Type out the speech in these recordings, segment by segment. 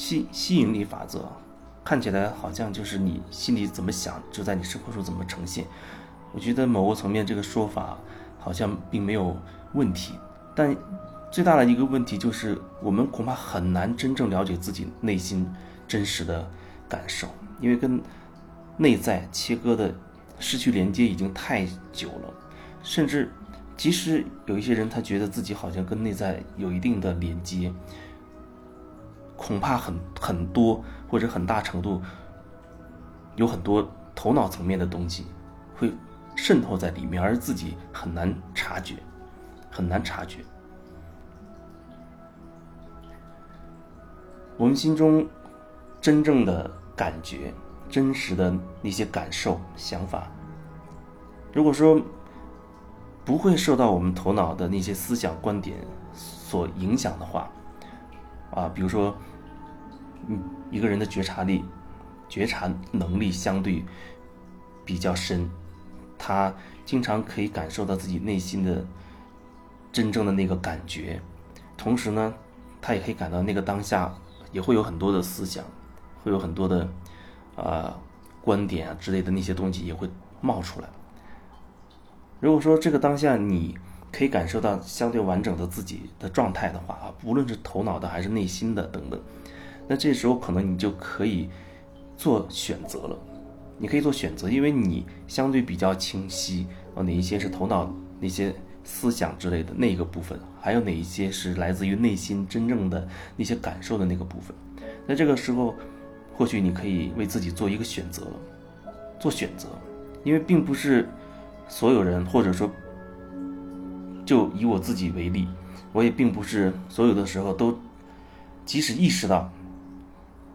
吸吸引力法则，看起来好像就是你心里怎么想，就在你生活中怎么呈现。我觉得某个层面这个说法好像并没有问题，但最大的一个问题就是，我们恐怕很难真正了解自己内心真实的感受，因为跟内在切割的失去连接已经太久了，甚至即使有一些人他觉得自己好像跟内在有一定的连接，恐怕很很多或者很大程度有很多头脑层面的东西会。渗透在里面，而自己很难察觉，很难察觉。我们心中真正的感觉、真实的那些感受、想法，如果说不会受到我们头脑的那些思想观点所影响的话，啊，比如说，嗯，一个人的觉察力、觉察能力相对比较深。他经常可以感受到自己内心的真正的那个感觉，同时呢，他也可以感到那个当下也会有很多的思想，会有很多的啊观点啊之类的那些东西也会冒出来。如果说这个当下你可以感受到相对完整的自己的状态的话啊，无论是头脑的还是内心的等等，那这时候可能你就可以做选择了。你可以做选择，因为你相对比较清晰啊，哪一些是头脑那些思想之类的那个部分，还有哪一些是来自于内心真正的那些感受的那个部分。那这个时候，或许你可以为自己做一个选择了，做选择，因为并不是所有人，或者说，就以我自己为例，我也并不是所有的时候都，即使意识到，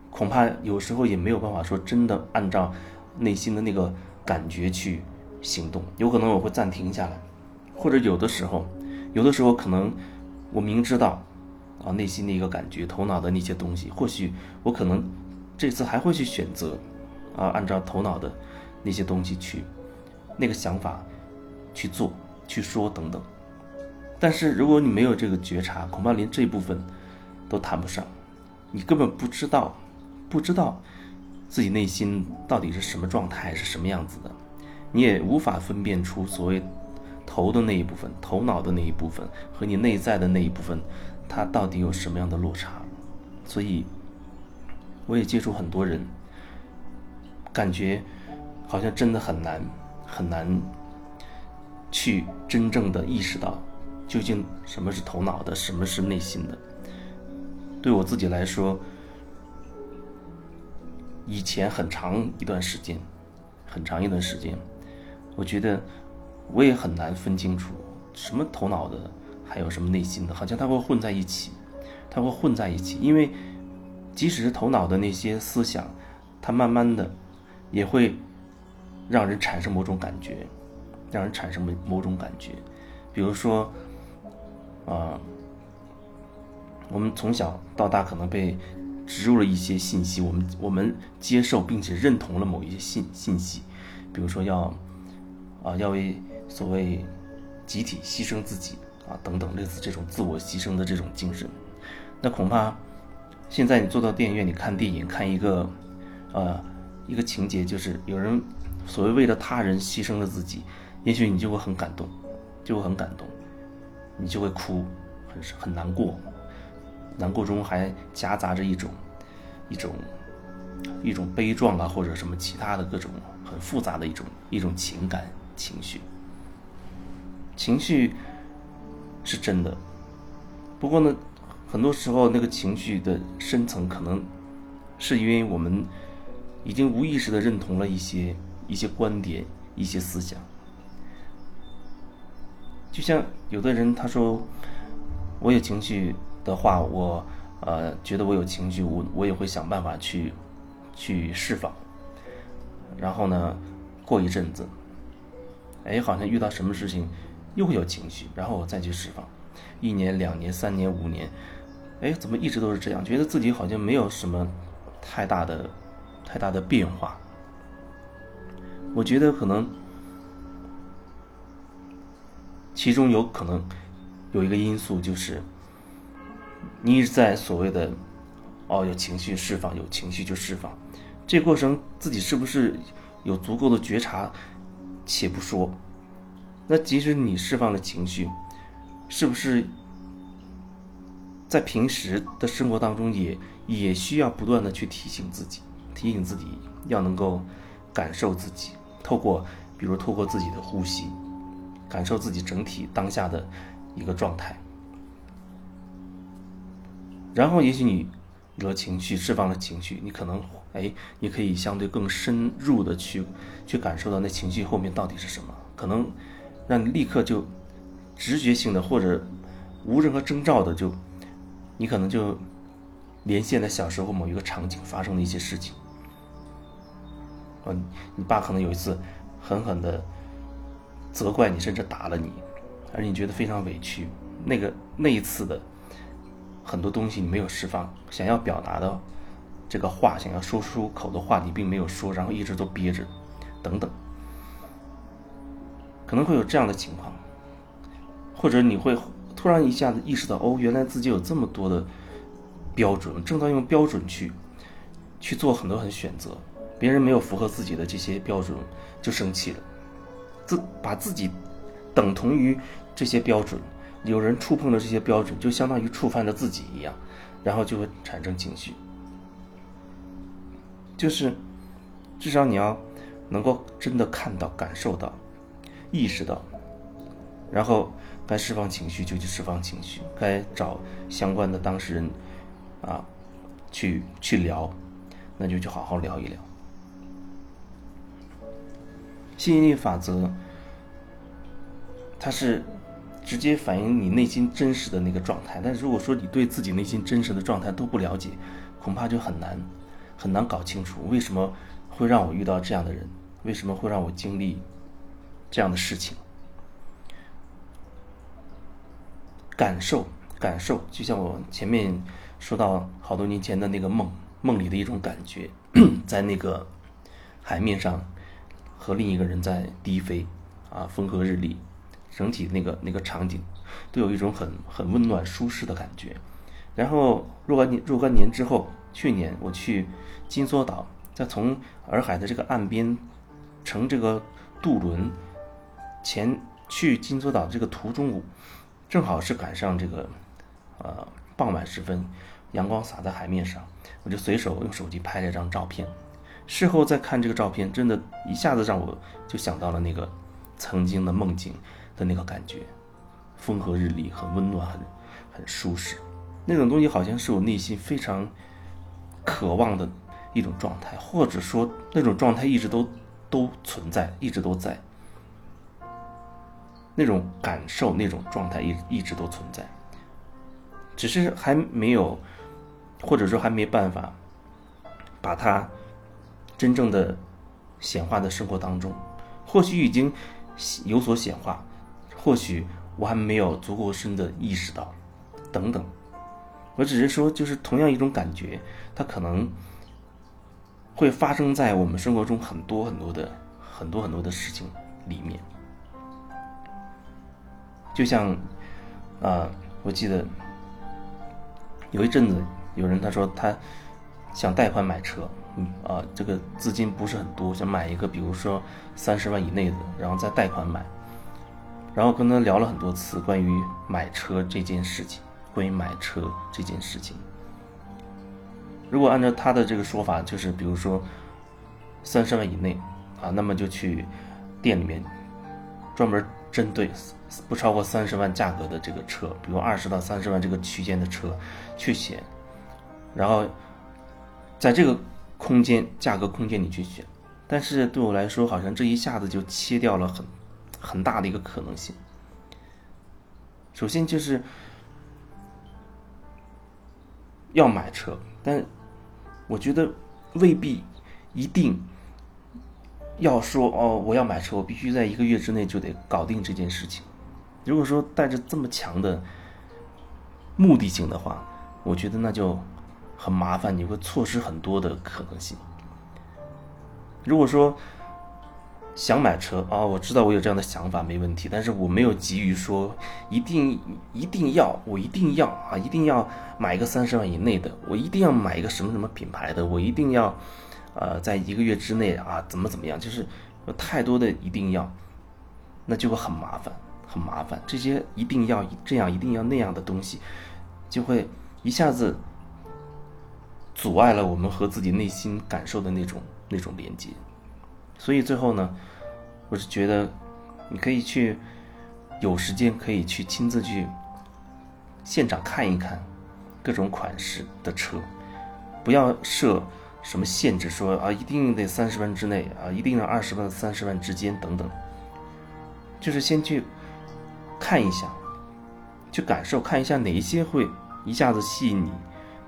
恐怕有时候也没有办法说真的按照。内心的那个感觉去行动，有可能我会暂停下来，或者有的时候，有的时候可能我明知道啊内心的一个感觉，头脑的那些东西，或许我可能这次还会去选择啊按照头脑的那些东西去那个想法去做、去说等等。但是如果你没有这个觉察，恐怕连这部分都谈不上，你根本不知道，不知道。自己内心到底是什么状态，是什么样子的，你也无法分辨出所谓头的那一部分、头脑的那一部分和你内在的那一部分，它到底有什么样的落差。所以，我也接触很多人，感觉好像真的很难很难去真正的意识到究竟什么是头脑的，什么是内心的。对我自己来说。以前很长一段时间，很长一段时间，我觉得我也很难分清楚什么头脑的，还有什么内心的，好像它会混在一起，它会混在一起。因为即使是头脑的那些思想，它慢慢的也会让人产生某种感觉，让人产生某某种感觉。比如说，啊，我们从小到大可能被。植入了一些信息，我们我们接受并且认同了某一些信信息，比如说要啊要为所谓集体牺牲自己啊等等类似这种自我牺牲的这种精神，那恐怕现在你坐到电影院里看电影，看一个呃一个情节，就是有人所谓为了他人牺牲了自己，也许你就会很感动，就会很感动，你就会哭，很很难过。难过中还夹杂着一种，一种，一种悲壮啊，或者什么其他的各种很复杂的一种一种情感情绪。情绪是真的，不过呢，很多时候那个情绪的深层可能是因为我们已经无意识的认同了一些一些观点、一些思想。就像有的人他说，我有情绪。的话，我呃觉得我有情绪，我我也会想办法去去释放。然后呢，过一阵子，哎，好像遇到什么事情又会有情绪，然后我再去释放。一年、两年、三年、五年，哎，怎么一直都是这样？觉得自己好像没有什么太大的太大的变化。我觉得可能其中有可能有一个因素就是。你一直在所谓的，哦，有情绪释放，有情绪就释放。这过程自己是不是有足够的觉察，且不说。那即使你释放了情绪，是不是在平时的生活当中也也需要不断的去提醒自己，提醒自己要能够感受自己，透过比如透过自己的呼吸，感受自己整体当下的一个状态。然后也许你有了情绪，释放了情绪，你可能哎，你可以相对更深入的去去感受到那情绪后面到底是什么，可能。让你立刻就直觉性的或者无任何征兆的就，你可能就连线在小时候某一个场景发生的一些事情。嗯，你爸可能有一次狠狠的责怪你，甚至打了你，而你觉得非常委屈。那个那一次的很多东西你没有释放，想要表达的这个话，想要说出口的话，你并没有说，然后一直都憋着，等等。可能会有这样的情况，或者你会突然一下子意识到，哦，原来自己有这么多的标准，正在用标准去去做很多很选择，别人没有符合自己的这些标准，就生气了，自把自己等同于这些标准，有人触碰了这些标准，就相当于触犯了自己一样，然后就会产生情绪，就是至少你要能够真的看到、感受到。意识到，然后该释放情绪就去释放情绪，该找相关的当事人，啊，去去聊，那就去好好聊一聊。吸引力法则，它是直接反映你内心真实的那个状态。但如果说你对自己内心真实的状态都不了解，恐怕就很难很难搞清楚为什么会让我遇到这样的人，为什么会让我经历。这样的事情，感受感受，就像我前面说到好多年前的那个梦，梦里的一种感觉，在那个海面上和另一个人在低飞，啊，风和日丽，整体那个那个场景都有一种很很温暖舒适的感觉。然后若干年若干年之后，去年我去金梭岛，在从洱海的这个岸边乘这个渡轮。前去金梭岛这个途中，正好是赶上这个，呃，傍晚时分，阳光洒在海面上，我就随手用手机拍了一张照片。事后再看这个照片，真的一下子让我就想到了那个曾经的梦境的那个感觉，风和日丽，很温暖，很很舒适。那种东西好像是我内心非常渴望的一种状态，或者说那种状态一直都都存在，一直都在。那种感受，那种状态一一直都存在，只是还没有，或者说还没办法把它真正的显化的生活当中。或许已经有所显化，或许我还没有足够深的意识到，等等。我只是说，就是同样一种感觉，它可能会发生在我们生活中很多很多的很多很多的事情里面。就像，啊，我记得有一阵子有人他说他想贷款买车，嗯啊，这个资金不是很多，想买一个比如说三十万以内的，然后再贷款买，然后跟他聊了很多次关于买车这件事情，关于买车这件事情。如果按照他的这个说法，就是比如说三十万以内啊，那么就去店里面专门针对。不超过三十万价格的这个车，比如二十到三十万这个区间的车，去选，然后在这个空间价格空间里去选，但是对我来说，好像这一下子就切掉了很很大的一个可能性。首先就是要买车，但我觉得未必一定。要说哦，我要买车，我必须在一个月之内就得搞定这件事情。如果说带着这么强的目的性的话，我觉得那就很麻烦，你会错失很多的可能性。如果说想买车啊，我知道我有这样的想法没问题，但是我没有急于说一定一定要，我一定要啊，一定要买一个三十万以内的，我一定要买一个什么什么品牌的，我一定要，呃，在一个月之内啊，怎么怎么样，就是有太多的一定要，那就会很麻烦，很麻烦。这些一定要这样，一定要那样的东西，就会一下子阻碍了我们和自己内心感受的那种那种连接。所以最后呢，我是觉得，你可以去有时间可以去亲自去现场看一看各种款式的车，不要设什么限制，说啊一定得三十万之内啊，一定要二十万三十万之间等等，就是先去看一下，去感受，看一下哪一些会一下子吸引你，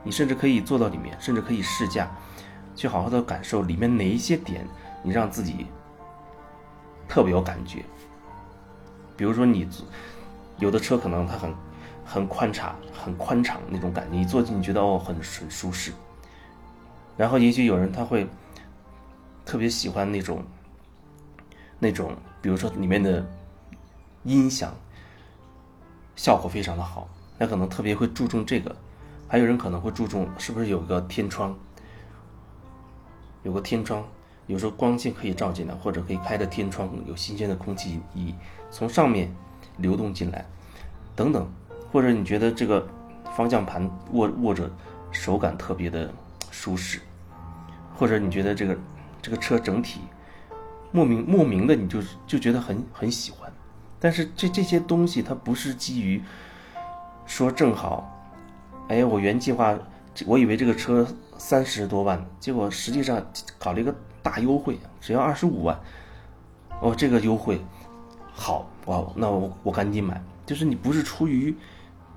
你甚至可以坐到里面，甚至可以试驾，去好好的感受里面哪一些点。你让自己特别有感觉，比如说你有的车可能它很很宽敞、很宽敞那种感觉，你坐进去觉得哦很很舒适。然后也许有人他会特别喜欢那种那种，比如说里面的音响效果非常的好，那可能特别会注重这个。还有人可能会注重是不是有个天窗，有个天窗。有时候光线可以照进来，或者可以开着天窗，有新鲜的空气以从上面流动进来，等等。或者你觉得这个方向盘握握着手感特别的舒适，或者你觉得这个这个车整体莫名莫名的你就就觉得很很喜欢。但是这这些东西它不是基于说正好，哎，我原计划我以为这个车三十多万，结果实际上搞了一个。大优惠，只要二十五万，哦，这个优惠好哇，那我我赶紧买。就是你不是出于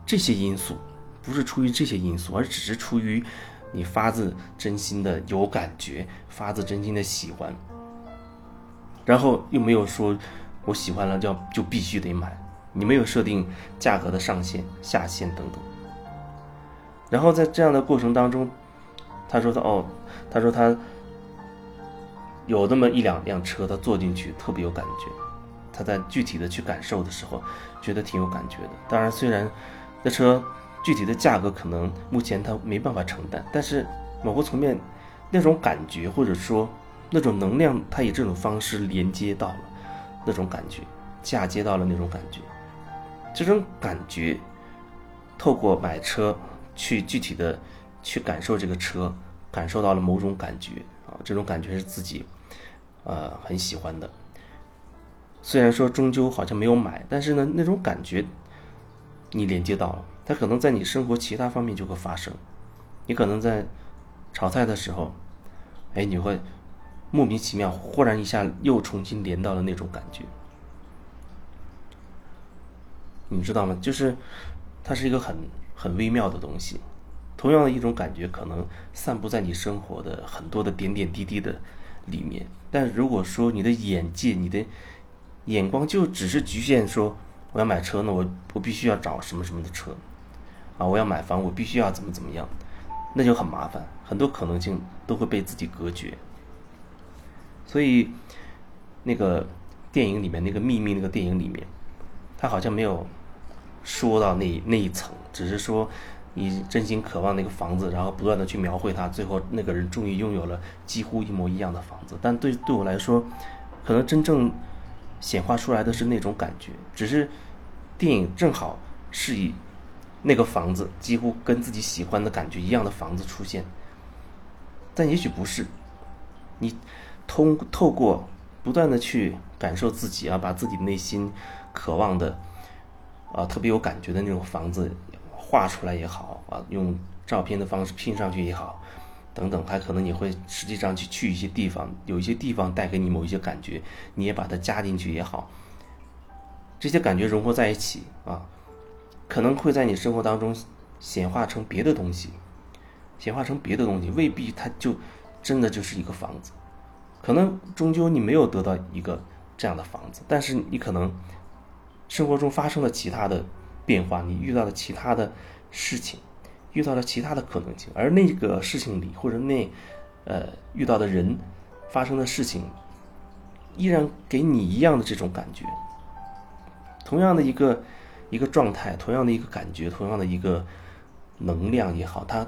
这些因素，不是出于这些因素，而只是出于你发自真心的有感觉，发自真心的喜欢，然后又没有说我喜欢了就就必须得买，你没有设定价格的上限、下限等等。然后在这样的过程当中，他说他哦，他说他。有那么一两辆车，他坐进去特别有感觉。他在具体的去感受的时候，觉得挺有感觉的。当然，虽然这车具体的价格可能目前他没办法承担，但是某个层面，那种感觉或者说那种能量，他以这种方式连接到了那种感觉，嫁接到了那种感觉。这种感觉透过买车去具体的去感受这个车，感受到了某种感觉啊，这种感觉是自己。呃，很喜欢的。虽然说终究好像没有买，但是呢，那种感觉你连接到了，它可能在你生活其他方面就会发生。你可能在炒菜的时候，哎，你会莫名其妙，忽然一下又重新连到了那种感觉。你知道吗？就是它是一个很很微妙的东西。同样的一种感觉，可能散布在你生活的很多的点点滴滴的。里面，但如果说你的眼界、你的眼光就只是局限说我要买车呢，我我必须要找什么什么的车，啊，我要买房，我必须要怎么怎么样，那就很麻烦，很多可能性都会被自己隔绝。所以，那个电影里面那个秘密那个电影里面，他好像没有说到那那一层，只是说。你真心渴望那个房子，然后不断的去描绘它，最后那个人终于拥有了几乎一模一样的房子。但对对我来说，可能真正显化出来的是那种感觉，只是电影正好是以那个房子几乎跟自己喜欢的感觉一样的房子出现，但也许不是。你通透过不断的去感受自己啊，把自己内心渴望的啊特别有感觉的那种房子。画出来也好啊，用照片的方式拼上去也好，等等，还可能你会实际上去去一些地方，有一些地方带给你某一些感觉，你也把它加进去也好，这些感觉融合在一起啊，可能会在你生活当中显化成别的东西，显化成别的东西，未必它就真的就是一个房子，可能终究你没有得到一个这样的房子，但是你可能生活中发生了其他的。变化，你遇到了其他的事情，遇到了其他的可能性，而那个事情里或者那，呃，遇到的人发生的事情，依然给你一样的这种感觉，同样的一个一个状态，同样的一个感觉，同样的一个能量也好，它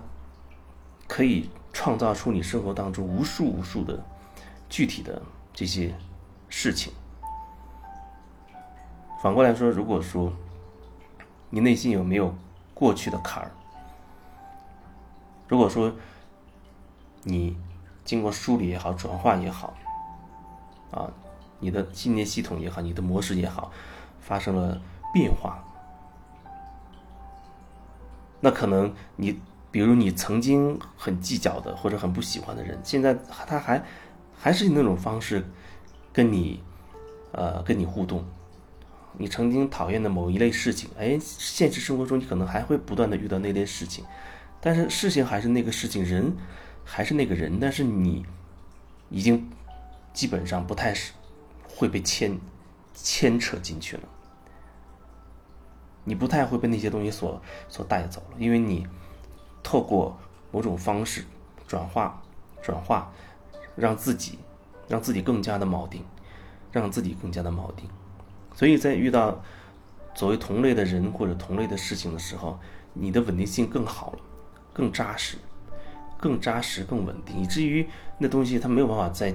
可以创造出你生活当中无数无数的具体的这些事情。反过来说，如果说你内心有没有过去的坎儿，如果说你经过梳理也好，转化也好，啊，你的信念系统也好，你的模式也好，发生了变化，那可能你，比如你曾经很计较的或者很不喜欢的人，现在他还还是以那种方式跟你，呃，跟你互动。你曾经讨厌的某一类事情，哎，现实生活中你可能还会不断的遇到那类事情，但是事情还是那个事情，人还是那个人，但是你已经基本上不太是会被牵牵扯进去了，你不太会被那些东西所所带走了，因为你透过某种方式转化转化，让自己让自己更加的锚定，让自己更加的锚定。所以在遇到所谓同类的人或者同类的事情的时候，你的稳定性更好了，更扎实，更扎实，更稳定，以至于那东西它没有办法再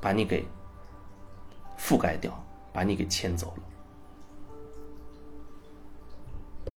把你给覆盖掉，把你给牵走了。